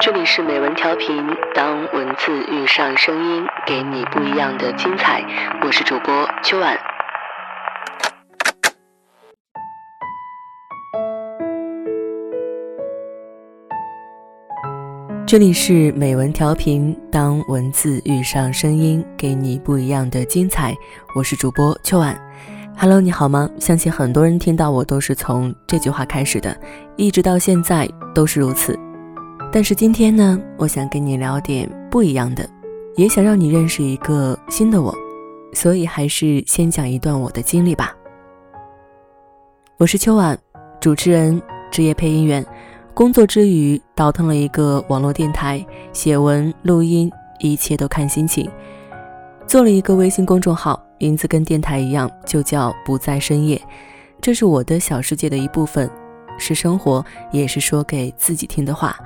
这里是美文调频，当文字遇上声音，给你不一样的精彩。我是主播秋晚。这里是美文调频，当文字遇上声音，给你不一样的精彩。我是主播秋晚。Hello，你好吗？相信很多人听到我都是从这句话开始的，一直到现在都是如此。但是今天呢，我想跟你聊点不一样的，也想让你认识一个新的我，所以还是先讲一段我的经历吧。我是秋晚，主持人，职业配音员，工作之余倒腾了一个网络电台，写文、录音，一切都看心情。做了一个微信公众号，名字跟电台一样，就叫不在深夜。这是我的小世界的一部分，是生活，也是说给自己听的话。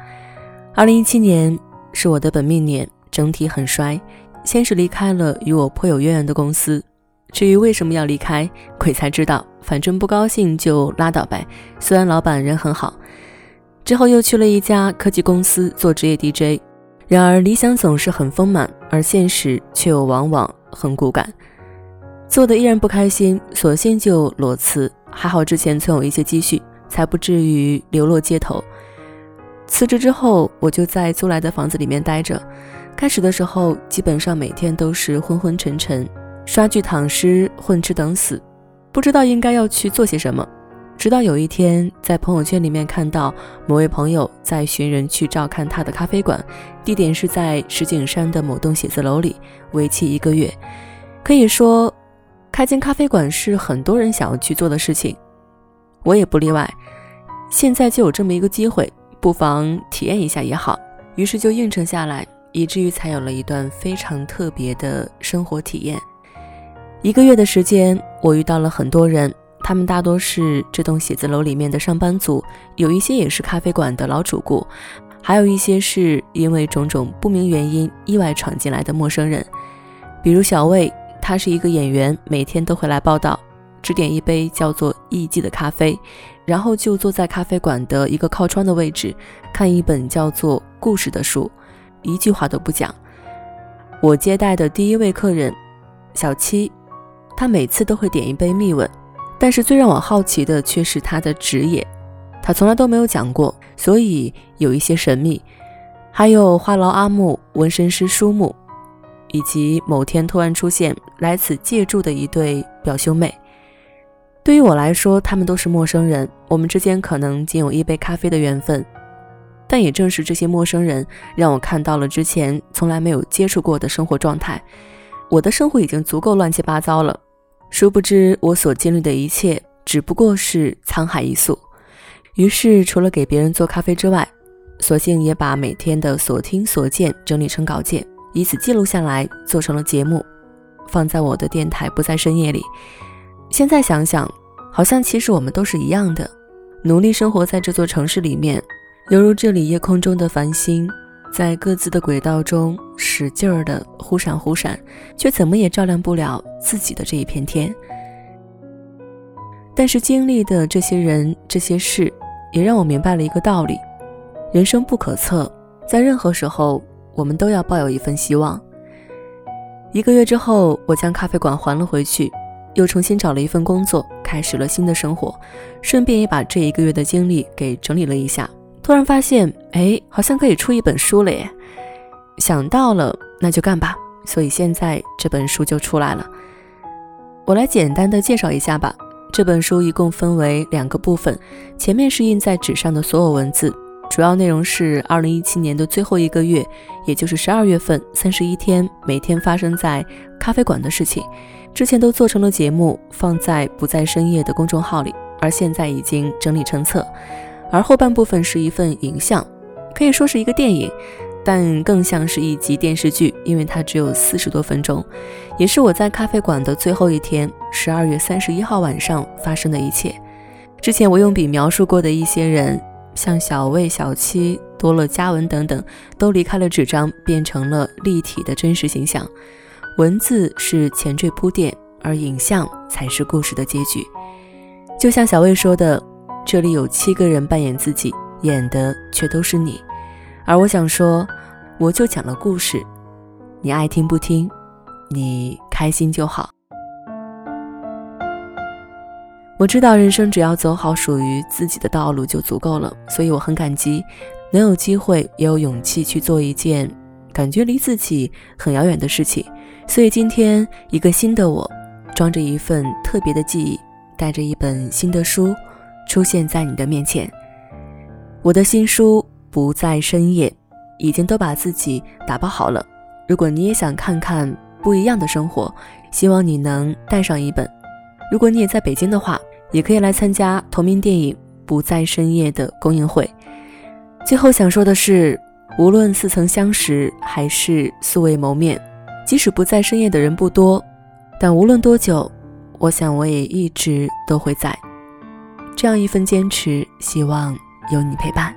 二零一七年是我的本命年，整体很衰。先是离开了与我颇有渊源的公司，至于为什么要离开，鬼才知道。反正不高兴就拉倒呗。虽然老板人很好，之后又去了一家科技公司做职业 DJ。然而理想总是很丰满，而现实却又往往很骨感。做的依然不开心，索性就裸辞。还好之前存有一些积蓄，才不至于流落街头。辞职之后，我就在租来的房子里面待着。开始的时候，基本上每天都是昏昏沉沉，刷剧、躺尸、混吃等死，不知道应该要去做些什么。直到有一天，在朋友圈里面看到某位朋友在寻人去照看他的咖啡馆，地点是在石景山的某栋写字楼里，为期一个月。可以说，开间咖啡馆是很多人想要去做的事情，我也不例外。现在就有这么一个机会。不妨体验一下也好，于是就应承下来，以至于才有了一段非常特别的生活体验。一个月的时间，我遇到了很多人，他们大多是这栋写字楼里面的上班族，有一些也是咖啡馆的老主顾，还有一些是因为种种不明原因意外闯进来的陌生人。比如小魏，他是一个演员，每天都会来报道，只点一杯叫做“艺妓”的咖啡。然后就坐在咖啡馆的一个靠窗的位置，看一本叫做《故事》的书，一句话都不讲。我接待的第一位客人小七，他每次都会点一杯蜜吻，但是最让我好奇的却是他的职业，他从来都没有讲过，所以有一些神秘。还有话痨阿木、纹身师舒木，以及某天突然出现来此借住的一对表兄妹。对于我来说，他们都是陌生人，我们之间可能仅有一杯咖啡的缘分。但也正是这些陌生人，让我看到了之前从来没有接触过的生活状态。我的生活已经足够乱七八糟了，殊不知我所经历的一切只不过是沧海一粟。于是，除了给别人做咖啡之外，索性也把每天的所听所见整理成稿件，以此记录下来，做成了节目，放在我的电台《不在深夜》里。现在想想，好像其实我们都是一样的，努力生活在这座城市里面，犹如这里夜空中的繁星，在各自的轨道中使劲儿的忽闪忽闪，却怎么也照亮不了自己的这一片天。但是经历的这些人、这些事，也让我明白了一个道理：人生不可测，在任何时候，我们都要抱有一份希望。一个月之后，我将咖啡馆还了回去。又重新找了一份工作，开始了新的生活，顺便也把这一个月的经历给整理了一下。突然发现，哎，好像可以出一本书了耶！想到了，那就干吧。所以现在这本书就出来了。我来简单的介绍一下吧。这本书一共分为两个部分，前面是印在纸上的所有文字，主要内容是二零一七年的最后一个月，也就是十二月份三十一天，每天发生在咖啡馆的事情。之前都做成了节目，放在不在深夜的公众号里，而现在已经整理成册。而后半部分是一份影像，可以说是一个电影，但更像是一集电视剧，因为它只有四十多分钟，也是我在咖啡馆的最后一天，十二月三十一号晚上发生的一切。之前我用笔描述过的一些人，像小魏、小七、多乐、嘉文等等，都离开了纸张，变成了立体的真实形象。文字是前缀铺垫，而影像才是故事的结局。就像小魏说的，这里有七个人扮演自己，演的却都是你。而我想说，我就讲了故事，你爱听不听，你开心就好。我知道人生只要走好属于自己的道路就足够了，所以我很感激能有机会也有勇气去做一件感觉离自己很遥远的事情。所以今天一个新的我，装着一份特别的记忆，带着一本新的书，出现在你的面前。我的新书不在深夜，已经都把自己打包好了。如果你也想看看不一样的生活，希望你能带上一本。如果你也在北京的话，也可以来参加同名电影《不在深夜》的公映会。最后想说的是，无论似曾相识还是素未谋面，即使不在深夜的人不多，但无论多久，我想我也一直都会在。这样一份坚持，希望有你陪伴。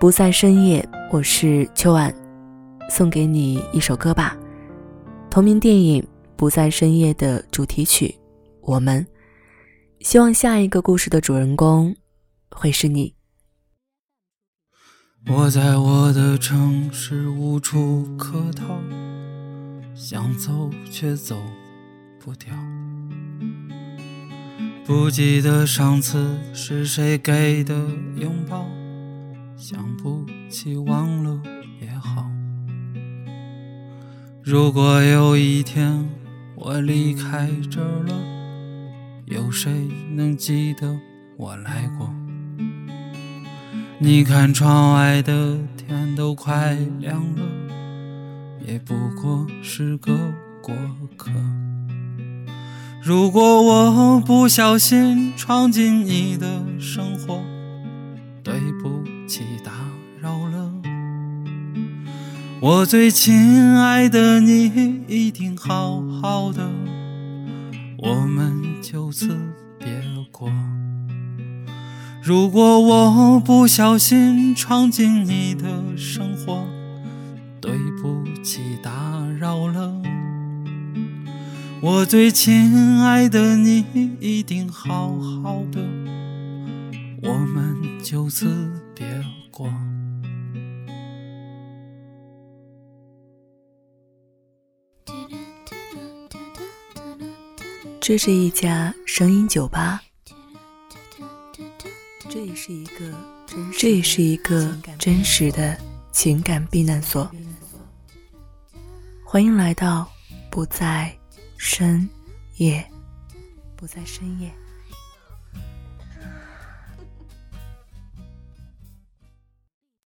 不在深夜，我是秋晚，送给你一首歌吧。同名电影。不在深夜的主题曲，我们希望下一个故事的主人公会是你。我在我的城市无处可逃，想走却走不掉。不记得上次是谁给的拥抱，想不起忘了也好。如果有一天。我离开这儿了，有谁能记得我来过？你看窗外的天都快亮了，也不过是个过客。如果我不小心闯进你的生活，对不起，打扰了。我最亲爱的你，一定好好的，我们就此别过。如果我不小心闯进你的生活，对不起，打扰了。我最亲爱的你，一定好好的，我们就此别过。这是一家声音酒吧，是一个这也是一个真实的情感避难所。欢迎来到不在深夜，不在深夜。